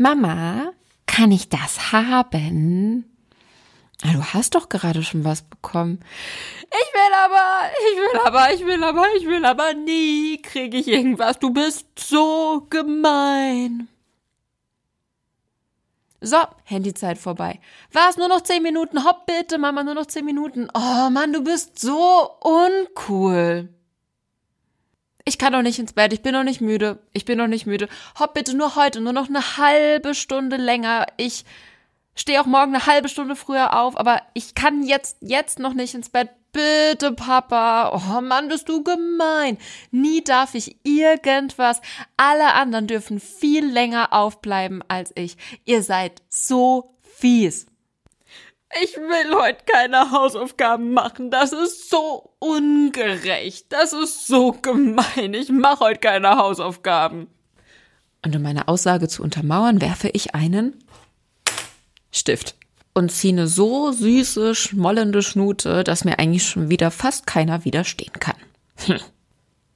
Mama, kann ich das haben? Ah, du hast doch gerade schon was bekommen. Ich will aber, ich will aber, ich will aber, ich will aber nie kriege ich irgendwas. Du bist so gemein. So, Handyzeit vorbei. Was? Nur noch zehn Minuten? Hopp bitte, Mama, nur noch zehn Minuten. Oh Mann, du bist so uncool. Ich kann doch nicht ins Bett, ich bin noch nicht müde. Ich bin noch nicht müde. Hopp bitte nur heute, nur noch eine halbe Stunde länger. Ich stehe auch morgen eine halbe Stunde früher auf, aber ich kann jetzt, jetzt noch nicht ins Bett. Bitte, Papa. Oh Mann, bist du gemein. Nie darf ich irgendwas. Alle anderen dürfen viel länger aufbleiben als ich. Ihr seid so fies. Ich will heute keine Hausaufgaben machen. Das ist so ungerecht. Das ist so gemein. Ich mache heute keine Hausaufgaben. Und um meine Aussage zu untermauern, werfe ich einen Stift und ziehe eine so süße, schmollende Schnute, dass mir eigentlich schon wieder fast keiner widerstehen kann. Hm.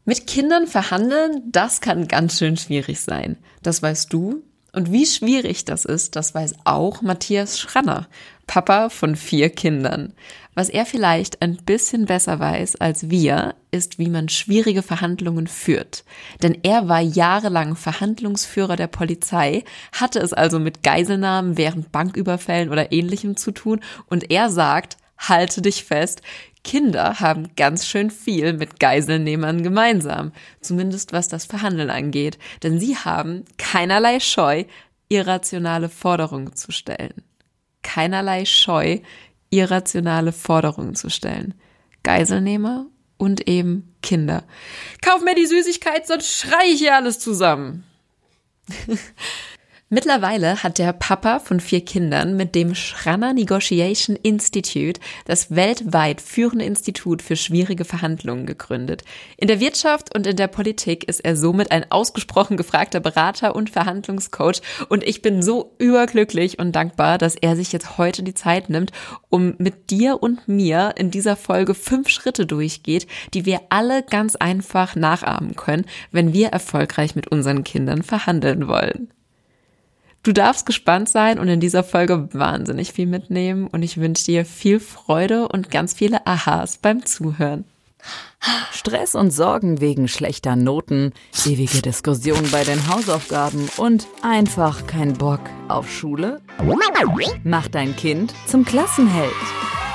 Mit Kindern verhandeln, das kann ganz schön schwierig sein. Das weißt du. Und wie schwierig das ist, das weiß auch Matthias Schranner, Papa von vier Kindern. Was er vielleicht ein bisschen besser weiß als wir, ist, wie man schwierige Verhandlungen führt. Denn er war jahrelang Verhandlungsführer der Polizei, hatte es also mit Geiselnahmen während Banküberfällen oder ähnlichem zu tun und er sagt, halte dich fest, Kinder haben ganz schön viel mit Geiselnehmern gemeinsam, zumindest was das Verhandeln angeht, denn sie haben keinerlei Scheu, irrationale Forderungen zu stellen. Keinerlei Scheu, irrationale Forderungen zu stellen. Geiselnehmer und eben Kinder. Kauf mir die Süßigkeit, sonst schrei ich hier alles zusammen. Mittlerweile hat der Papa von vier Kindern mit dem Schranner Negotiation Institute das weltweit führende Institut für schwierige Verhandlungen gegründet. In der Wirtschaft und in der Politik ist er somit ein ausgesprochen gefragter Berater und Verhandlungscoach und ich bin so überglücklich und dankbar, dass er sich jetzt heute die Zeit nimmt, um mit dir und mir in dieser Folge fünf Schritte durchgeht, die wir alle ganz einfach nachahmen können, wenn wir erfolgreich mit unseren Kindern verhandeln wollen. Du darfst gespannt sein und in dieser Folge wahnsinnig viel mitnehmen und ich wünsche dir viel Freude und ganz viele Aha's beim Zuhören. Stress und Sorgen wegen schlechter Noten, ewige Diskussionen bei den Hausaufgaben und einfach kein Bock auf Schule? Mach dein Kind zum Klassenheld.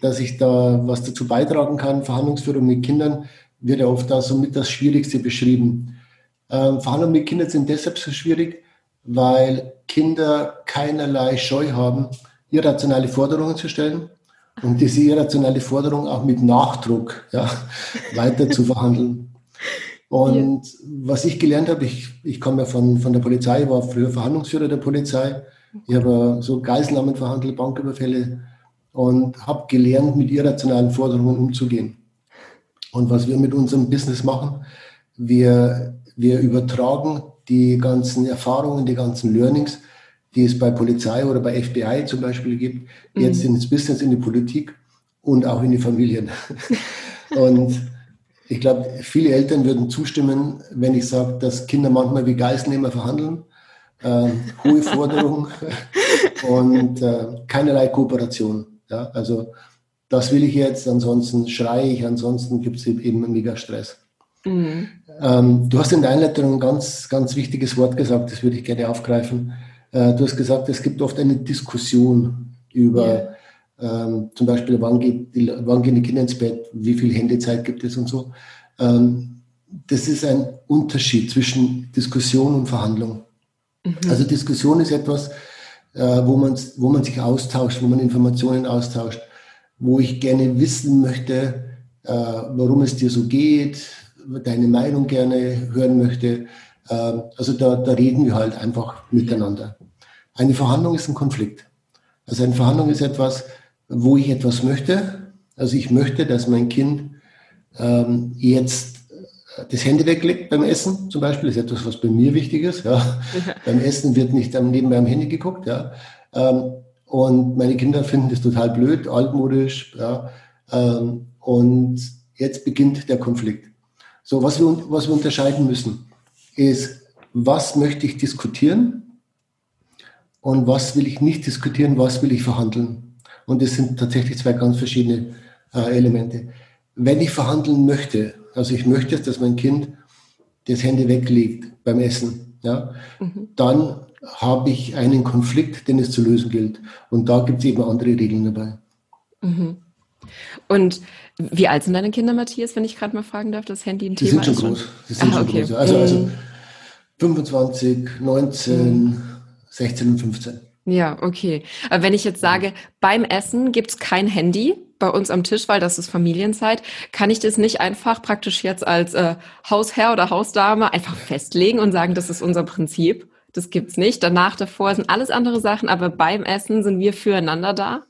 dass ich da was dazu beitragen kann. Verhandlungsführung mit Kindern wird ja oft als somit das Schwierigste beschrieben. Ähm, Verhandlungen mit Kindern sind deshalb so schwierig, weil Kinder keinerlei Scheu haben, irrationale Forderungen zu stellen und diese irrationale Forderung auch mit Nachdruck ja, weiter zu verhandeln. Und ja. was ich gelernt habe, ich, ich komme ja von, von der Polizei, war früher Verhandlungsführer der Polizei. Ich habe so Geiselnahmen verhandelt, Banküberfälle und habe gelernt, mit irrationalen Forderungen umzugehen. Und was wir mit unserem Business machen, wir, wir übertragen die ganzen Erfahrungen, die ganzen Learnings, die es bei Polizei oder bei FBI zum Beispiel gibt, jetzt mhm. ins Business, in die Politik und auch in die Familien. und ich glaube, viele Eltern würden zustimmen, wenn ich sage, dass Kinder manchmal wie Geistnehmer verhandeln, äh, hohe Forderungen und äh, keinerlei Kooperation. Ja, also das will ich jetzt, ansonsten schreie ich, ansonsten gibt es eben mega Stress. Mhm. Ähm, du hast in der Einleitung ein ganz, ganz wichtiges Wort gesagt, das würde ich gerne aufgreifen. Äh, du hast gesagt, es gibt oft eine Diskussion über ja. ähm, zum Beispiel, wann, geht, wann gehen die Kinder ins Bett, wie viel Handyzeit gibt es und so. Ähm, das ist ein Unterschied zwischen Diskussion und Verhandlung. Mhm. Also Diskussion ist etwas, wo, man, wo man sich austauscht, wo man Informationen austauscht, wo ich gerne wissen möchte, äh, warum es dir so geht, deine Meinung gerne hören möchte. Äh, also da, da reden wir halt einfach miteinander. Eine Verhandlung ist ein Konflikt. Also eine Verhandlung ist etwas, wo ich etwas möchte. Also ich möchte, dass mein Kind ähm, jetzt das Handy weglegt beim Essen zum Beispiel, ist etwas, was bei mir wichtig ist. Ja. ja. Beim Essen wird nicht nebenbei am Handy geguckt. Ja. Ähm, und meine Kinder finden das total blöd, altmodisch. Ja. Ähm, und jetzt beginnt der Konflikt. So, was wir, was wir unterscheiden müssen, ist, was möchte ich diskutieren und was will ich nicht diskutieren, was will ich verhandeln. Und das sind tatsächlich zwei ganz verschiedene äh, Elemente. Wenn ich verhandeln möchte, also ich möchte, dass mein Kind das Handy weglegt beim Essen, ja, mhm. dann habe ich einen Konflikt, den es zu lösen gilt. Und da gibt es eben andere Regeln dabei. Mhm. Und wie alt sind deine Kinder, Matthias, wenn ich gerade mal fragen darf, das Handy ein Die Thema sind schon groß. Die sind ah, schon okay. groß. Also, also 25, 19, mhm. 16 und 15. Ja, okay. Aber wenn ich jetzt sage, beim Essen gibt es kein Handy bei uns am Tisch, weil das ist Familienzeit, kann ich das nicht einfach praktisch jetzt als äh, Hausherr oder Hausdame einfach festlegen und sagen, das ist unser Prinzip. Das gibt's nicht. Danach, davor sind alles andere Sachen, aber beim Essen sind wir füreinander da.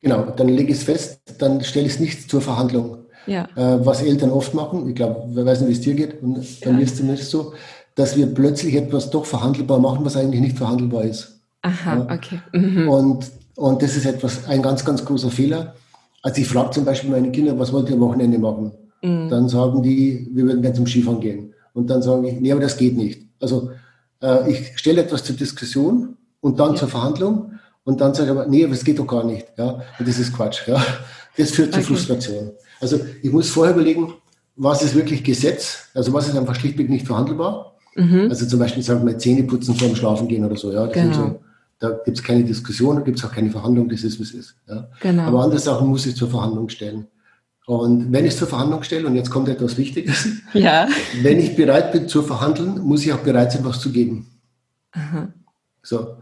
Genau, dann lege ich es fest, dann stelle ich es nicht zur Verhandlung. Ja. Äh, was Eltern oft machen, ich glaube, wer weiß nicht, wie es dir geht, und bei ja. mir ist es zumindest so, dass wir plötzlich etwas doch verhandelbar machen, was eigentlich nicht verhandelbar ist. Aha, ja. okay. Mhm. Und, und das ist etwas, ein ganz, ganz großer Fehler. Also ich frage zum Beispiel meine Kinder, was wollt ihr am Wochenende machen? Mhm. Dann sagen die, wir würden gerne zum Skifahren gehen. Und dann sage ich, nee, aber das geht nicht. Also äh, ich stelle etwas zur Diskussion und dann ja. zur Verhandlung und dann sage ich aber, nee, aber das geht doch gar nicht. Ja? Und das ist Quatsch. Ja? Das führt zu okay. Frustration. Also ich muss vorher überlegen, was ist wirklich Gesetz, also was ist einfach schlichtweg nicht verhandelbar. Mhm. Also zum Beispiel sagen wir Zähne putzen vor dem Schlafen gehen oder so. Ja? Das genau. so da gibt es keine Diskussion, da gibt es auch keine Verhandlung, das ist, wie es ist. Ja. Genau. Aber andere Sachen muss ich zur Verhandlung stellen. Und wenn ich es zur Verhandlung stelle, und jetzt kommt etwas Wichtiges, ja. wenn ich bereit bin zu verhandeln, muss ich auch bereit sein, was zu geben. Aha. So.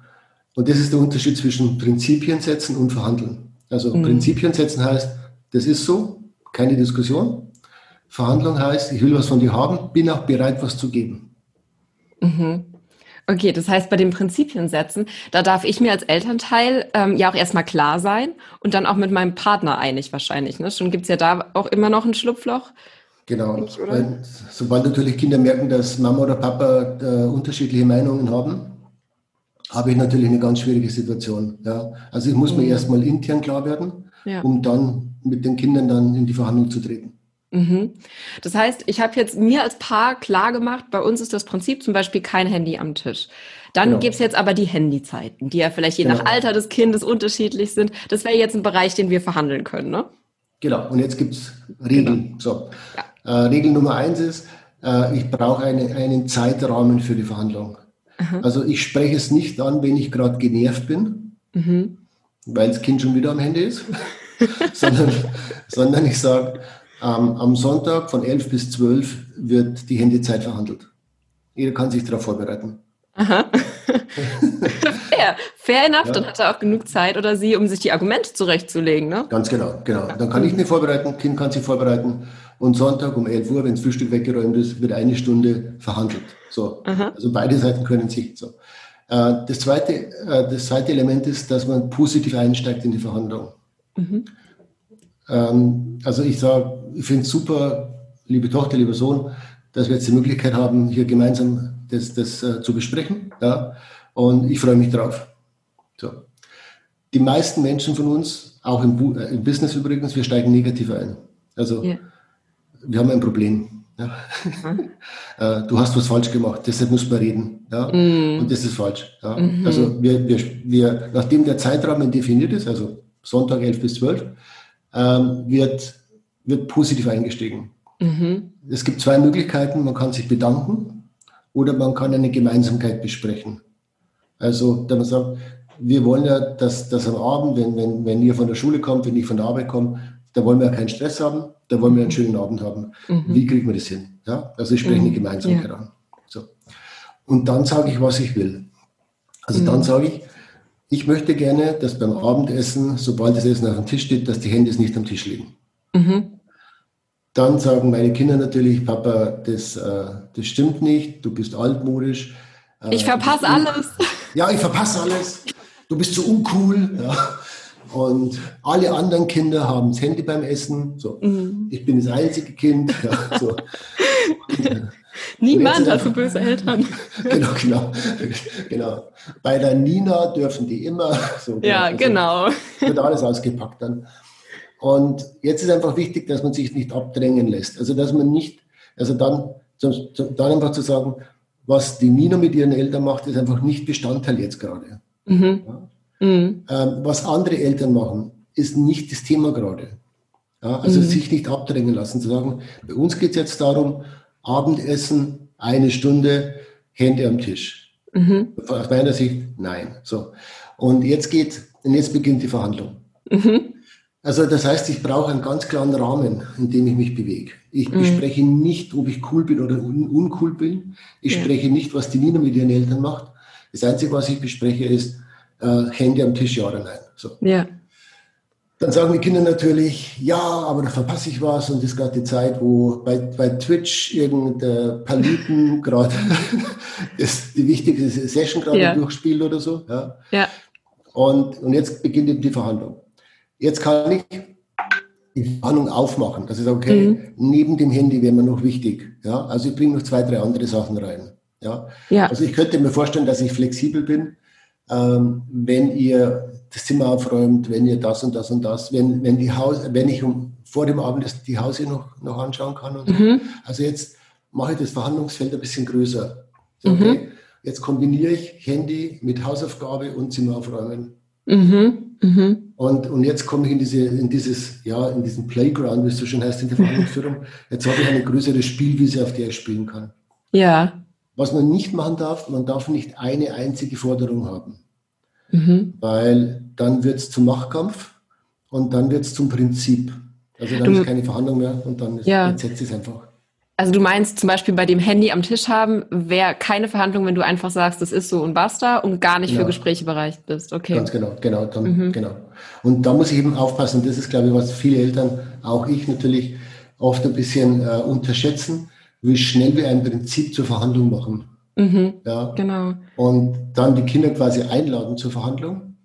Und das ist der Unterschied zwischen Prinzipien setzen und verhandeln. Also mhm. Prinzipien setzen heißt, das ist so, keine Diskussion. Verhandlung heißt, ich will was von dir haben, bin auch bereit, was zu geben. Mhm. Okay, das heißt, bei den Prinzipien setzen, da darf ich mir als Elternteil ähm, ja auch erstmal klar sein und dann auch mit meinem Partner einig wahrscheinlich. Ne? Schon gibt's ja da auch immer noch ein Schlupfloch. Genau. Ich, Weil, sobald natürlich Kinder merken, dass Mama oder Papa äh, unterschiedliche Meinungen haben, habe ich natürlich eine ganz schwierige Situation. Ja? Also ich muss mhm. mir erstmal intern klar werden, ja. um dann mit den Kindern dann in die Verhandlung zu treten. Mhm. Das heißt, ich habe jetzt mir als Paar klar gemacht, bei uns ist das Prinzip zum Beispiel kein Handy am Tisch. Dann genau. gibt's jetzt aber die Handyzeiten, die ja vielleicht je genau. nach Alter des Kindes unterschiedlich sind. Das wäre jetzt ein Bereich, den wir verhandeln können, ne? Genau, und jetzt gibt's Regeln. Genau. So. Ja. Äh, Regel Nummer eins ist, äh, ich brauche eine, einen Zeitrahmen für die Verhandlung. Aha. Also ich spreche es nicht an, wenn ich gerade genervt bin, mhm. weil das Kind schon wieder am Handy ist, sondern, sondern ich sage, ähm, am Sonntag von 11 bis 12 wird die Handyzeit verhandelt. Jeder kann sich darauf vorbereiten. Aha. fair, fair enough. Ja. Dann hat er auch genug Zeit oder sie, um sich die Argumente zurechtzulegen. Ne? Ganz genau, genau. Dann kann ich mich vorbereiten, Kind kann sich vorbereiten. Und Sonntag um 11 Uhr, wenn das Frühstück weggeräumt ist, wird eine Stunde verhandelt. So. Also beide Seiten können sich so. Äh, das zweite, äh, das zweite Element ist, dass man positiv einsteigt in die Verhandlung. Mhm. Ähm, also ich sage, ich finde es super, liebe Tochter, lieber Sohn, dass wir jetzt die Möglichkeit haben, hier gemeinsam das, das äh, zu besprechen. Ja? Und ich freue mich drauf. So. Die meisten Menschen von uns, auch im, äh, im Business übrigens, wir steigen negativ ein. Also yeah. wir haben ein Problem. Ja? Mhm. Äh, du hast was falsch gemacht, deshalb muss man reden. Ja? Mm. Und das ist falsch. Ja? Mm Also wir, wir, wir, nachdem der Zeitrahmen definiert ist, also Sonntag 11 bis 12, ähm, wird, wird positiv eingestiegen. Mhm. Es gibt zwei Möglichkeiten. Man kann sich bedanken oder man kann eine Gemeinsamkeit besprechen. Also, da man sagt, wir wollen ja, dass, dass am Abend, wenn, wenn, wenn ihr von der Schule kommt, wenn ich von der Arbeit komme, da wollen wir ja keinen Stress haben, da wollen wir einen schönen Abend haben. Mhm. Wie kriegen wir das hin? Ja? Also ich spreche mhm. eine Gemeinsamkeit ja. an. So. Und dann sage ich, was ich will. Also dann mhm. sage ich, ich möchte gerne, dass beim Abendessen, sobald das Essen auf dem Tisch steht, dass die Hände nicht am Tisch liegen. Mhm. Dann sagen meine Kinder natürlich, Papa, das, äh, das stimmt nicht, du bist altmodisch. Äh, ich verpasse alles. ja, ich verpasse alles, du bist so uncool. Ja. Und alle anderen Kinder haben das Handy beim Essen. So. Mhm. Ich bin das einzige Kind. Ja, so. Niemand hat so böse Eltern. genau, genau, genau. Bei der Nina dürfen die immer. So, ja, also, genau. Wird alles ausgepackt dann. Und jetzt ist einfach wichtig, dass man sich nicht abdrängen lässt. Also, dass man nicht, also dann, dann einfach zu sagen, was die Nina mit ihren Eltern macht, ist einfach nicht Bestandteil jetzt gerade. Mhm. Ja? Mhm. Ähm, was andere Eltern machen, ist nicht das Thema gerade. Ja, also mhm. sich nicht abdrängen lassen, zu sagen, bei uns geht es jetzt darum, Abendessen, eine Stunde, Hände am Tisch. Mhm. Aus meiner Sicht, nein. So. Und jetzt geht, und jetzt beginnt die Verhandlung. Mhm. Also das heißt, ich brauche einen ganz klaren Rahmen, in dem ich mich bewege. Ich mhm. bespreche nicht, ob ich cool bin oder un uncool bin. Ich ja. spreche nicht, was die Nina mit ihren Eltern macht. Das Einzige, was ich bespreche, ist äh, Hände am Tisch, ja oder nein. So. Ja. Dann sagen die Kinder natürlich, ja, aber da verpasse ich was und es ist gerade die Zeit, wo bei, bei Twitch irgendein Paluten gerade die wichtigste Session gerade ja. durchspielt oder so. Ja. ja. Und, und jetzt beginnt eben die Verhandlung. Jetzt kann ich die Verhandlung aufmachen. Das ist okay. Mhm. Neben dem Handy wäre mir noch wichtig. Ja, also ich bringe noch zwei, drei andere Sachen rein. Ja. ja. Also ich könnte mir vorstellen, dass ich flexibel bin ähm, wenn ihr das Zimmer aufräumt, wenn ihr das und das und das, wenn, wenn, die Haus, wenn ich um, vor dem Abend das, die Hause noch, noch anschauen kann. Und mhm. Also jetzt mache ich das Verhandlungsfeld ein bisschen größer. So, okay, mhm. Jetzt kombiniere ich Handy mit Hausaufgabe und Zimmer aufräumen. Mhm. Mhm. Und, und jetzt komme ich in, diese, in dieses, ja, in diesen Playground, wie es so schön heißt, in der Verhandlungsführung. Jetzt habe ich eine größere Spielwiese, auf der ich spielen kann. Ja. Was man nicht machen darf, man darf nicht eine einzige Forderung haben. Mhm. Weil dann wird es zum Machtkampf und dann wird es zum Prinzip. Also dann du, ist keine Verhandlung mehr und dann, ist, ja. setzt es einfach. Also du meinst zum Beispiel bei dem Handy am Tisch haben, wäre keine Verhandlung, wenn du einfach sagst, das ist so und basta und gar nicht ja. für Gespräche bereit bist. Okay. Ganz genau, genau, dann, mhm. genau. Und da muss ich eben aufpassen. Das ist, glaube ich, was viele Eltern, auch ich natürlich, oft ein bisschen äh, unterschätzen wie schnell wir ein Prinzip zur Verhandlung machen. Mhm, ja. Genau. Und dann die Kinder quasi einladen zur Verhandlung,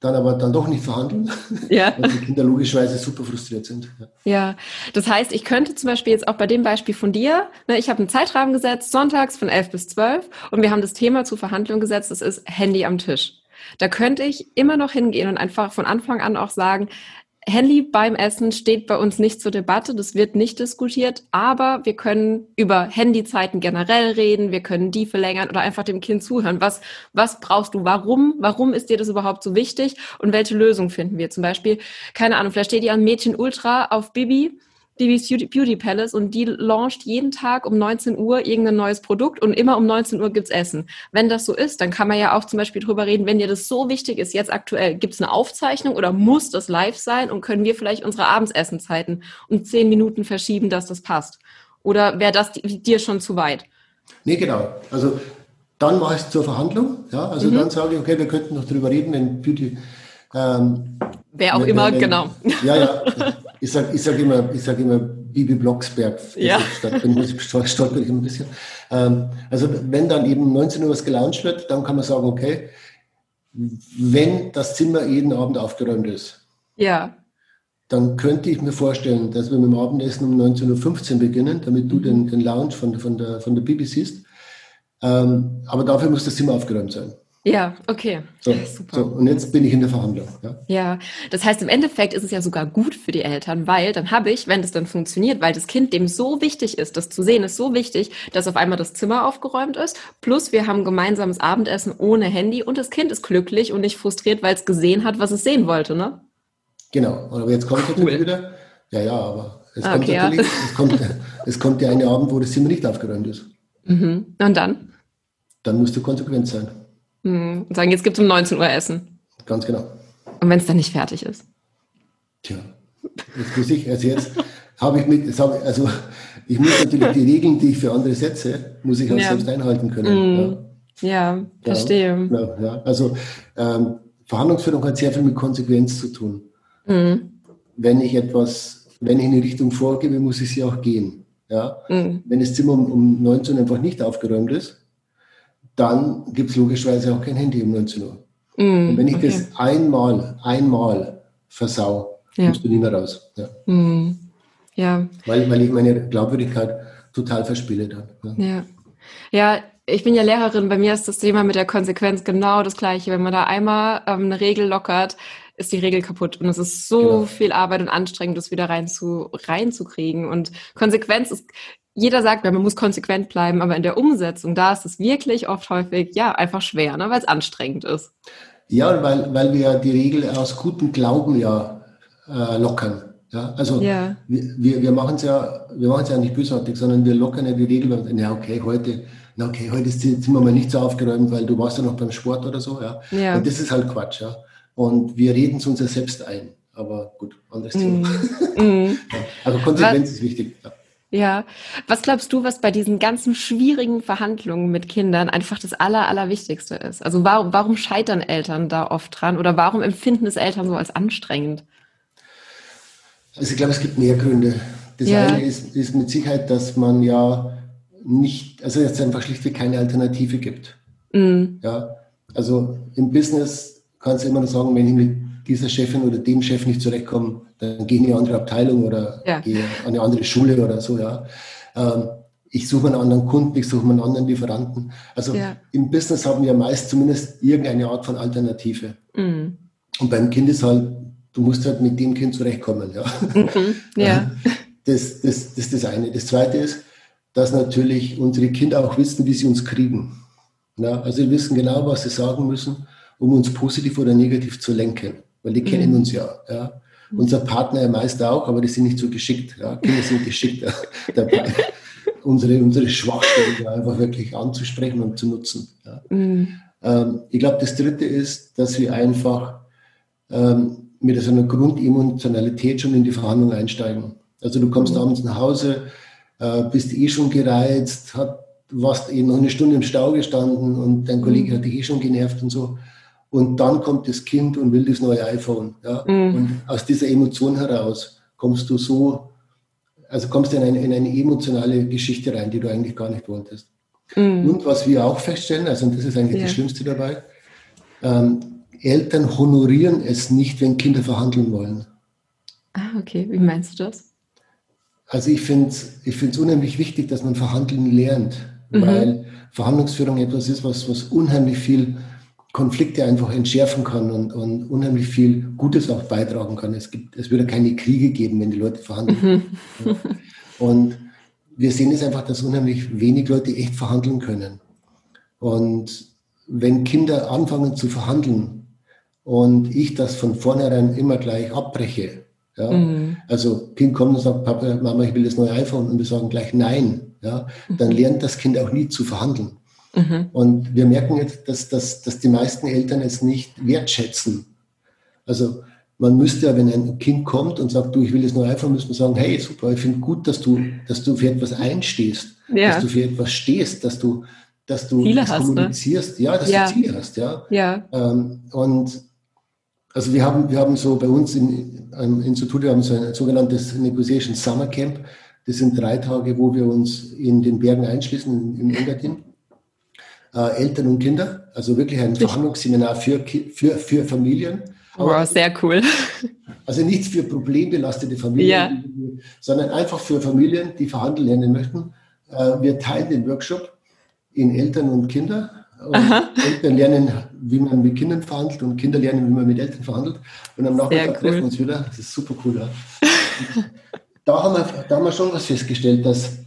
dann aber dann doch nicht verhandeln, ja. weil die Kinder logischerweise super frustriert sind. Ja. ja, das heißt, ich könnte zum Beispiel jetzt auch bei dem Beispiel von dir, ne, ich habe einen Zeitrahmen gesetzt, sonntags von 11 bis 12 und wir haben das Thema zur Verhandlung gesetzt, das ist Handy am Tisch. Da könnte ich immer noch hingehen und einfach von Anfang an auch sagen, Handy beim Essen steht bei uns nicht zur Debatte, das wird nicht diskutiert, aber wir können über Handyzeiten generell reden, wir können die verlängern oder einfach dem Kind zuhören. Was, was brauchst du? Warum? Warum ist dir das überhaupt so wichtig? Und welche Lösung finden wir? Zum Beispiel, keine Ahnung, vielleicht steht ihr an Mädchen Ultra auf Bibi Divis Beauty Palace und die launcht jeden Tag um 19 Uhr irgendein neues Produkt und immer um 19 Uhr gibt's Essen. Wenn das so ist, dann kann man ja auch zum Beispiel drüber reden, wenn dir das so wichtig ist, jetzt aktuell, gibt's eine Aufzeichnung oder muss das live sein und können wir vielleicht unsere Abendsessenzeiten um 10 Minuten verschieben, dass das passt? Oder wäre das dir schon zu weit? Nee, genau. Also dann mache ich es zur Verhandlung. Ja, also mhm. dann sage ich, okay, wir könnten noch drüber reden, wenn Beauty ähm, Wer auch wenn, immer, wenn, genau. Ja, ja. Ich sage ich sag immer, ich sag immer Bibi Blocksberg. Ja. Stadt, bin ich stolper ich ein bisschen. Ähm, also wenn dann eben 19 Uhr was gelauncht wird, dann kann man sagen, okay, wenn das Zimmer jeden Abend aufgeräumt ist, ja. dann könnte ich mir vorstellen, dass wir mit dem Abendessen um 19.15 Uhr beginnen, damit du mhm. den, den Lounge von, von, der, von der Bibi siehst. Ähm, aber dafür muss das Zimmer aufgeräumt sein. Ja, okay. So, Super. So, und jetzt bin ich in der Verhandlung. Ja? ja, das heißt, im Endeffekt ist es ja sogar gut für die Eltern, weil dann habe ich, wenn das dann funktioniert, weil das Kind dem so wichtig ist, das zu sehen ist so wichtig, dass auf einmal das Zimmer aufgeräumt ist, plus wir haben gemeinsames Abendessen ohne Handy und das Kind ist glücklich und nicht frustriert, weil es gesehen hat, was es sehen wollte, ne? Genau, aber jetzt kommt cool. natürlich wieder, ja, ja, aber es, ah, kommt okay, natürlich, ja. es, kommt, es kommt der eine Abend, wo das Zimmer nicht aufgeräumt ist. Mhm. Und dann? Dann musst du konsequent sein. Mhm. Und sagen, jetzt gibt es um 19 Uhr Essen. Ganz genau. Und wenn es dann nicht fertig ist? Tja, jetzt muss ich, also jetzt habe ich mit, also ich muss natürlich die Regeln, die ich für andere setze, muss ich auch ja. selbst einhalten können. Mhm. Ja. ja. verstehe. Ja, ja. Also ähm, Verhandlungsführung hat sehr viel mit Konsequenz zu tun. Mhm. Wenn ich etwas, wenn ich eine Richtung vorgebe, muss ich sie auch gehen. Ja? Mhm. Wenn das Zimmer um, um 19 Uhr einfach nicht aufgeräumt ist, dann gibt es logischerweise auch kein Handy um 19 Uhr. Mm, und wenn ich okay. das einmal, einmal versau, ja. kommst du nie mehr raus. Ja. Mm, ja. Weil, weil ich meine Glaubwürdigkeit total verspiele dann. Ja. ja. ja. ich bin ja Lehrerin, bei mir ist das Thema mit der Konsequenz genau das gleiche. Wenn man da einmal ähm, eine Regel lockert, ist die Regel kaputt. Und es ist so genau. viel Arbeit und anstrengend, das wieder rein zu, reinzukriegen. Und Konsequenz ist, jeder sagt, man muss konsequent bleiben, aber in der Umsetzung, da ist es wirklich oft häufig, ja, einfach schwer, ne, weil es anstrengend ist. Ja, weil, weil wir die Regel aus gutem Glauben ja äh, lockern. Ja, also ja. wir, wir machen es ja, wir machen es ja nicht bösartig, sondern wir lockern ja die Regel, ja, okay, heute, na okay, heute ist das Zimmer mal nicht so aufgeräumt, weil du warst ja noch beim Sport oder so, ja. ja. Und das ist halt Quatsch, ja. Und wir reden es uns ja selbst ein. Aber gut, anderes Thema. Mm. mm. also Konsequenz was, ist wichtig. Ja. Ja. Was glaubst du, was bei diesen ganzen schwierigen Verhandlungen mit Kindern einfach das Aller, Allerwichtigste ist? Also warum, warum scheitern Eltern da oft dran oder warum empfinden es Eltern so als anstrengend? Also ich glaube, es gibt mehr Gründe. Das ja. eine ist, ist mit Sicherheit, dass man ja nicht, also jetzt einfach schlichtweg keine Alternative gibt. Mm. Ja, also im Business kannst du immer nur sagen, wenn ich mit dieser Chefin oder dem Chef nicht zurechtkomme, dann gehe ich in eine andere Abteilung oder ja. gehe an eine andere Schule oder so, ja. Ähm, ich suche einen anderen Kunden, ich suche einen anderen Lieferanten. Also ja. im Business haben wir meist zumindest irgendeine Art von Alternative. Mhm. Und beim Kind ist halt, du musst halt mit dem Kind zurechtkommen, ja. Mhm. ja. Das, das, das ist das eine. Das zweite ist, dass natürlich unsere Kinder auch wissen, wie sie uns kriegen. Ja, also sie wissen genau, was sie sagen müssen um uns positiv oder negativ zu lenken, weil die mhm. kennen uns ja. ja. Unser Partner meist auch, aber die sind nicht so geschickt. Ja. Kinder sind geschickt dabei, unsere, unsere Schwachstellen einfach wirklich anzusprechen und zu nutzen. Ja. Mhm. Ähm, ich glaube, das Dritte ist, dass wir einfach ähm, mit so einer Grundemotionalität schon in die Verhandlung einsteigen. Also du kommst mhm. abends nach Hause, äh, bist eh schon gereizt, hat, warst eben noch eine Stunde im Stau gestanden und dein Kollege mhm. hat dich eh schon genervt und so. Und dann kommt das Kind und will das neue iPhone. Ja? Mhm. Und aus dieser Emotion heraus kommst du so, also kommst du in eine, in eine emotionale Geschichte rein, die du eigentlich gar nicht wolltest. Mhm. Und was wir auch feststellen, also und das ist eigentlich ja. das Schlimmste dabei, ähm, Eltern honorieren es nicht, wenn Kinder verhandeln wollen. Ah, okay. Wie meinst du das? Also ich finde es ich find's unheimlich wichtig, dass man verhandeln lernt, mhm. weil Verhandlungsführung etwas ist, was, was unheimlich viel Konflikte einfach entschärfen kann und, und unheimlich viel Gutes auch beitragen kann. Es, gibt, es würde keine Kriege geben, wenn die Leute verhandeln. Mhm. Und wir sehen es einfach, dass unheimlich wenig Leute echt verhandeln können. Und wenn Kinder anfangen zu verhandeln und ich das von vornherein immer gleich abbreche, ja, mhm. also Kind kommt und sagt, Papa, Mama, ich will das neue iPhone und wir sagen gleich nein, ja, dann lernt das Kind auch nie zu verhandeln. Mhm. Und wir merken jetzt, dass, dass, dass die meisten Eltern es nicht wertschätzen. Also man müsste ja, wenn ein Kind kommt und sagt, du, ich will das nur einfach, müsste man sagen, hey, super, ich finde gut, dass du, dass du für etwas einstehst, ja. dass du für etwas stehst, dass du, dass du Ziele das hast, ne? kommunizierst, ne? ja, dass ja. du Ziele hast, ja. ja. Ähm, und also wir haben, wir haben so bei uns im, im Institut, wir haben so ein sogenanntes Negotiation Summer Camp. Das sind drei Tage, wo wir uns in den Bergen einschließen, im Engadin äh, Eltern und Kinder. Also wirklich ein Verhandlungsseminar für, für, für Familien. wow, sehr cool. Also nichts für problembelastete Familien, ja. sondern einfach für Familien, die verhandeln lernen möchten. Äh, wir teilen den Workshop in Eltern und Kinder. Und Eltern lernen, wie man mit Kindern verhandelt und Kinder lernen, wie man mit Eltern verhandelt. Und am Nachmittag cool. treffen wir uns wieder. Das ist super cool. Ja. da, haben wir, da haben wir schon was festgestellt, dass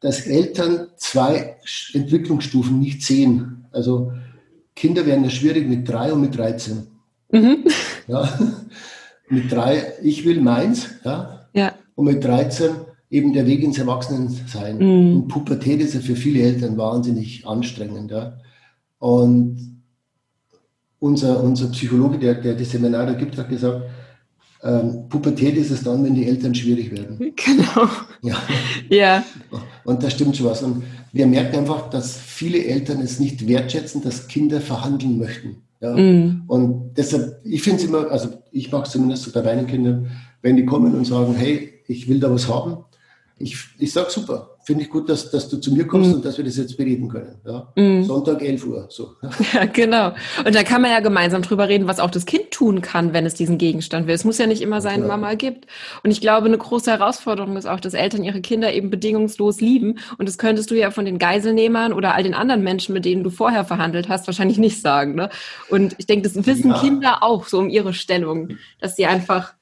dass Eltern zwei Entwicklungsstufen nicht sehen. Also Kinder werden ja schwierig mit drei und mit 13. Mhm. Ja, mit drei, ich will meins, ja. ja. Und mit 13 eben der Weg ins Erwachsenensein. Mhm. Und Pubertät ist ja für viele Eltern wahnsinnig anstrengend, ja. Und unser, unser Psychologe, der, der das Seminar da gibt, hat gesagt, ähm, Pubertät ist es dann, wenn die Eltern schwierig werden. Genau. Ja. ja. Und da stimmt schon was. Und wir merken einfach, dass viele Eltern es nicht wertschätzen, dass Kinder verhandeln möchten. Ja. Mm. Und deshalb, ich finde es immer, also ich mache es zumindest so bei meinen Kindern, wenn die kommen und sagen, hey, ich will da was haben, ich, ich sage super. Finde ich gut, dass, dass du zu mir kommst mhm. und dass wir das jetzt bereden können. Ja? Mhm. Sonntag 11 Uhr. So. Ja, genau. Und da kann man ja gemeinsam drüber reden, was auch das Kind tun kann, wenn es diesen Gegenstand will. Es muss ja nicht immer sein, ja. Mama gibt. Und ich glaube, eine große Herausforderung ist auch, dass Eltern ihre Kinder eben bedingungslos lieben. Und das könntest du ja von den Geiselnehmern oder all den anderen Menschen, mit denen du vorher verhandelt hast, wahrscheinlich nicht sagen. Ne? Und ich denke, das wissen ja. Kinder auch so um ihre Stellung, dass sie einfach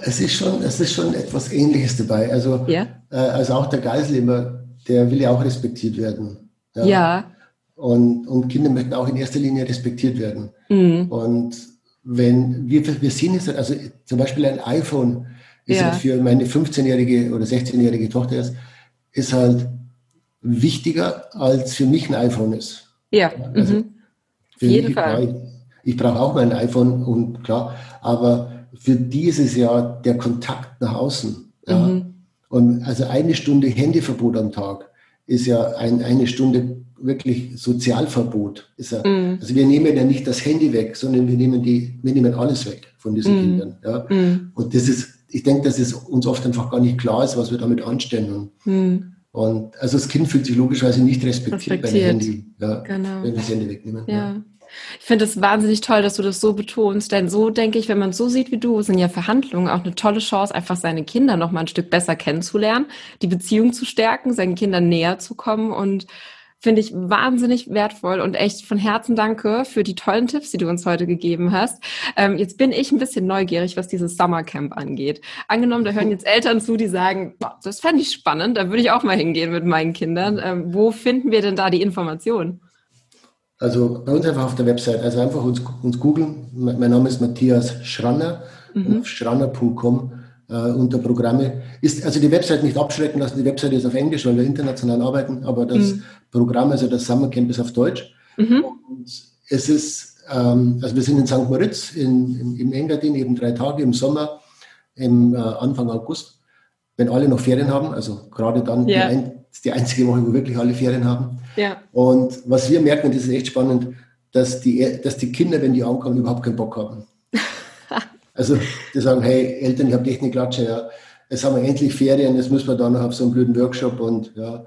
es ist schon, es ist schon etwas Ähnliches dabei. Also, ja. äh, also auch der Geiselnehmer, der will ja auch respektiert werden. Ja. ja. Und, und Kinder möchten auch in erster Linie respektiert werden. Mhm. Und wenn wir, wir sehen es, also zum Beispiel ein iPhone ist ja. halt für meine 15-jährige oder 16-jährige Tochter ist, ist halt wichtiger als für mich ein iPhone ist. Ja. Also mhm. Für jeden Fall. Ich, ich brauche auch mein iPhone und klar, aber für die ist es ja der Kontakt nach außen. Ja. Mhm. Und also eine Stunde Handyverbot am Tag ist ja ein, eine Stunde wirklich Sozialverbot. Ist ja, mhm. Also wir nehmen ja nicht das Handy weg, sondern wir nehmen die, wir nehmen alles weg von diesen mhm. Kindern. Ja. Mhm. Und das ist, ich denke, dass es uns oft einfach gar nicht klar ist, was wir damit anstellen. Und, also das Kind fühlt sich logischerweise nicht respektiert, respektiert. bei Handy, ja, genau. wenn wir das Handy wegnehmen. Ja. ja. Ich finde es wahnsinnig toll, dass du das so betonst, denn so denke ich, wenn man es so sieht wie du, sind ja Verhandlungen auch eine tolle Chance, einfach seine Kinder noch mal ein Stück besser kennenzulernen, die Beziehung zu stärken, seinen Kindern näher zu kommen und finde ich wahnsinnig wertvoll und echt von Herzen danke für die tollen Tipps, die du uns heute gegeben hast. Ähm, jetzt bin ich ein bisschen neugierig, was dieses Summercamp angeht. Angenommen, da hören jetzt Eltern zu, die sagen, boah, das fände ich spannend, da würde ich auch mal hingehen mit meinen Kindern. Ähm, wo finden wir denn da die Informationen? Also bei uns einfach auf der Website, also einfach uns, uns googeln. Mein Name ist Matthias Schranner, mhm. auf schranner.com äh, unter Programme. Ist also die Website nicht abschrecken lassen, die Website ist auf Englisch, weil wir international arbeiten, aber das mhm. Programm, also das Summercamp ist auf Deutsch. Mhm. Und es ist, ähm, also wir sind in St. Moritz in, in, im Engadin, eben drei Tage im Sommer, im äh, Anfang August, wenn alle noch Ferien haben, also gerade dann ja. die, ein, ist die einzige Woche, wo wirklich alle Ferien haben. Ja. Und was wir merken, und das ist echt spannend, dass die, dass die Kinder, wenn die ankommen, überhaupt keinen Bock haben. also die sagen, hey Eltern, ich habe echt eine Klatsche, ja. Jetzt haben wir endlich Ferien, jetzt müssen wir da noch auf so einen blöden Workshop und ja,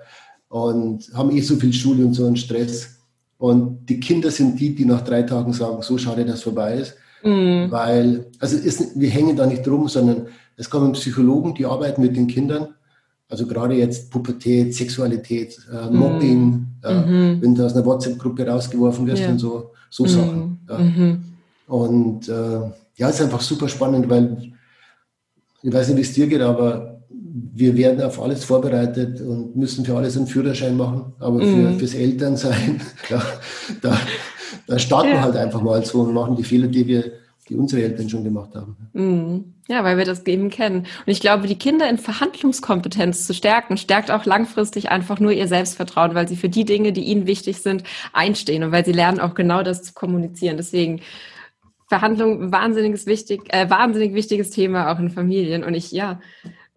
und haben eh so viel Schule und so einen Stress. Und die Kinder sind die, die nach drei Tagen sagen, so schade, dass es vorbei ist. Mhm. Weil, also ist, wir hängen da nicht drum, sondern es kommen Psychologen, die arbeiten mit den Kindern also gerade jetzt Pubertät, Sexualität, äh, Mobbing, mhm. äh, mhm. wenn du aus einer WhatsApp-Gruppe rausgeworfen wirst ja. und so, so mhm. Sachen. Ja. Mhm. Und äh, ja, ist einfach super spannend, weil ich weiß nicht, wie es dir geht, aber wir werden auf alles vorbereitet und müssen für alles einen Führerschein machen. Aber für, mhm. fürs Elternsein, ja, da, da starten ja. wir halt einfach mal so und machen die Fehler, die wir die unsere Eltern schon gemacht haben. Mhm. Ja, weil wir das eben kennen. Und ich glaube, die Kinder in Verhandlungskompetenz zu stärken, stärkt auch langfristig einfach nur ihr Selbstvertrauen, weil sie für die Dinge, die ihnen wichtig sind, einstehen und weil sie lernen auch genau das zu kommunizieren. Deswegen Verhandlung wahnsinniges wichtig, äh, wahnsinnig wichtiges Thema auch in Familien. Und ich, ja,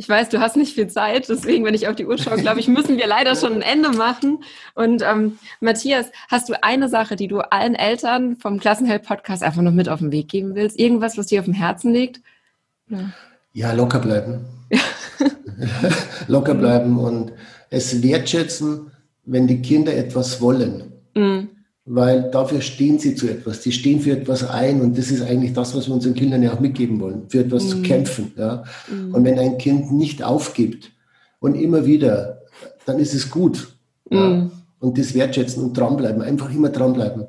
ich weiß, du hast nicht viel Zeit, deswegen, wenn ich auf die Uhr schaue, glaube ich, müssen wir leider schon ein Ende machen. Und ähm, Matthias, hast du eine Sache, die du allen Eltern vom Klassenheld-Podcast einfach noch mit auf den Weg geben willst? Irgendwas, was dir auf dem Herzen liegt? Ja, ja locker bleiben. locker bleiben und es wertschätzen, wenn die Kinder etwas wollen. Mhm weil dafür stehen sie zu etwas. Die stehen für etwas ein und das ist eigentlich das, was wir unseren Kindern ja auch mitgeben wollen, für etwas mhm. zu kämpfen. Ja? Mhm. Und wenn ein Kind nicht aufgibt und immer wieder, dann ist es gut. Mhm. Ja? Und das wertschätzen und dranbleiben, einfach immer dranbleiben.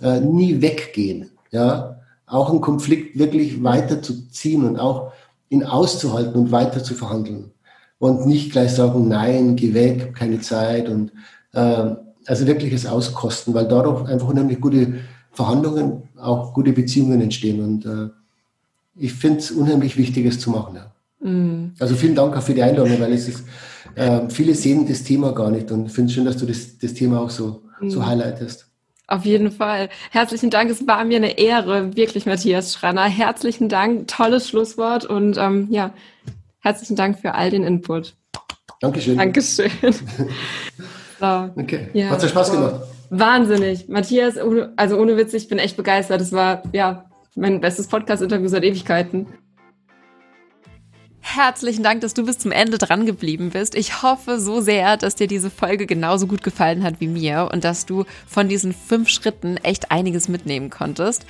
Äh, nie weggehen. Ja? Auch einen Konflikt wirklich weiterzuziehen und auch ihn auszuhalten und weiter zu verhandeln. Und nicht gleich sagen, nein, geh weg, keine Zeit und äh, also wirkliches Auskosten, weil dadurch einfach unheimlich gute Verhandlungen, auch gute Beziehungen entstehen. Und äh, ich finde es unheimlich wichtig, es zu machen. Ja. Mm. Also vielen Dank auch für die Einladung, weil es ist, äh, viele sehen das Thema gar nicht und finde es schön, dass du das, das Thema auch so, mm. so highlightest. Auf jeden Fall. Herzlichen Dank. Es war mir eine Ehre, wirklich, Matthias Schranner. Herzlichen Dank. Tolles Schlusswort und ähm, ja, herzlichen Dank für all den Input. Dankeschön. Dankeschön. So. Okay. Ja, Hat dir Spaß gemacht? Wahnsinnig. Matthias, also ohne Witz, ich bin echt begeistert. Das war ja mein bestes Podcast-Interview seit Ewigkeiten. Herzlichen Dank, dass du bis zum Ende dran geblieben bist. Ich hoffe so sehr, dass dir diese Folge genauso gut gefallen hat wie mir und dass du von diesen fünf Schritten echt einiges mitnehmen konntest.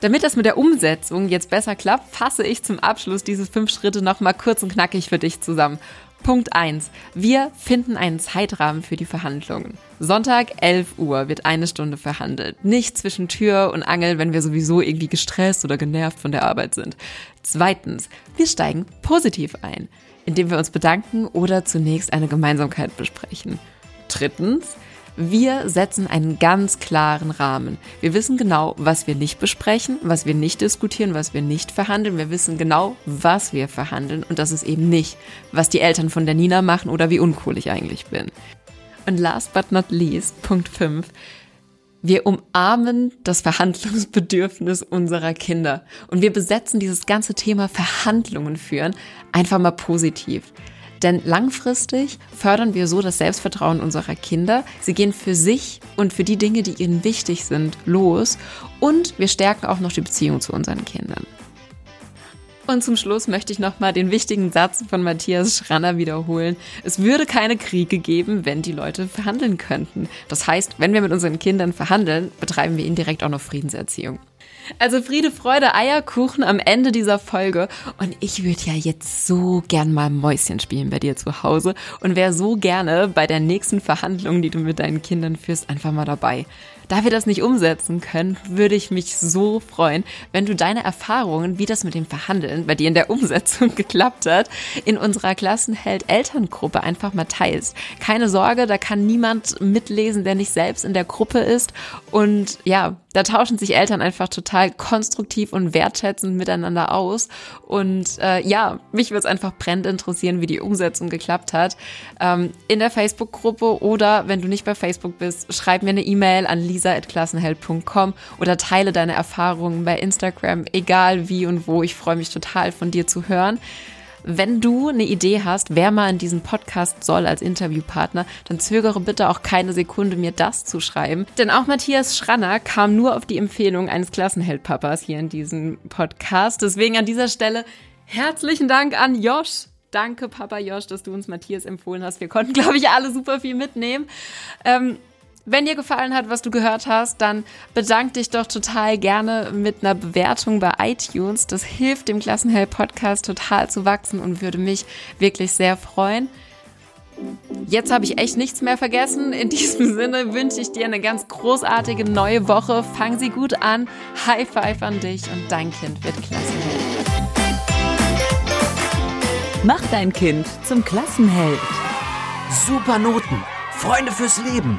Damit das mit der Umsetzung jetzt besser klappt, fasse ich zum Abschluss diese fünf Schritte nochmal kurz und knackig für dich zusammen. Punkt 1. Wir finden einen Zeitrahmen für die Verhandlungen. Sonntag 11 Uhr wird eine Stunde verhandelt. Nicht zwischen Tür und Angel, wenn wir sowieso irgendwie gestresst oder genervt von der Arbeit sind. Zweitens. Wir steigen positiv ein, indem wir uns bedanken oder zunächst eine Gemeinsamkeit besprechen. Drittens. Wir setzen einen ganz klaren Rahmen. Wir wissen genau, was wir nicht besprechen, was wir nicht diskutieren, was wir nicht verhandeln. Wir wissen genau, was wir verhandeln und das ist eben nicht, was die Eltern von der Nina machen oder wie uncool ich eigentlich bin. Und last but not least, Punkt 5. Wir umarmen das Verhandlungsbedürfnis unserer Kinder und wir besetzen dieses ganze Thema Verhandlungen führen einfach mal positiv. Denn langfristig fördern wir so das Selbstvertrauen unserer Kinder. Sie gehen für sich und für die Dinge, die ihnen wichtig sind, los. Und wir stärken auch noch die Beziehung zu unseren Kindern. Und zum Schluss möchte ich nochmal den wichtigen Satz von Matthias Schranner wiederholen. Es würde keine Kriege geben, wenn die Leute verhandeln könnten. Das heißt, wenn wir mit unseren Kindern verhandeln, betreiben wir ihnen direkt auch noch Friedenserziehung. Also Friede, Freude, Eierkuchen am Ende dieser Folge. Und ich würde ja jetzt so gern mal Mäuschen spielen bei dir zu Hause und wäre so gerne bei der nächsten Verhandlung, die du mit deinen Kindern führst, einfach mal dabei. Da wir das nicht umsetzen können, würde ich mich so freuen, wenn du deine Erfahrungen, wie das mit dem Verhandeln bei dir in der Umsetzung geklappt hat, in unserer Klassenheld Elterngruppe einfach mal teilst. Keine Sorge, da kann niemand mitlesen, der nicht selbst in der Gruppe ist. Und ja, da tauschen sich Eltern einfach total konstruktiv und wertschätzend miteinander aus. Und äh, ja, mich würde es einfach brennend interessieren, wie die Umsetzung geklappt hat. Ähm, in der Facebook-Gruppe oder wenn du nicht bei Facebook bist, schreib mir eine E-Mail an lisa.klassenheld.com oder teile deine Erfahrungen bei Instagram, egal wie und wo. Ich freue mich total von dir zu hören. Wenn du eine Idee hast, wer mal in diesem Podcast soll als Interviewpartner, dann zögere bitte auch keine Sekunde, mir das zu schreiben. Denn auch Matthias Schranner kam nur auf die Empfehlung eines Klassenheldpapas hier in diesem Podcast. Deswegen an dieser Stelle herzlichen Dank an Josh. Danke, Papa Josh, dass du uns Matthias empfohlen hast. Wir konnten, glaube ich, alle super viel mitnehmen. Ähm, wenn dir gefallen hat, was du gehört hast, dann bedank dich doch total gerne mit einer Bewertung bei iTunes. Das hilft dem Klassenhell Podcast total zu wachsen und würde mich wirklich sehr freuen. Jetzt habe ich echt nichts mehr vergessen. In diesem Sinne wünsche ich dir eine ganz großartige neue Woche. Fang sie gut an. High five an dich und dein Kind wird Klassenheld. Mach dein Kind zum Klassenheld. Super Noten. Freunde fürs Leben.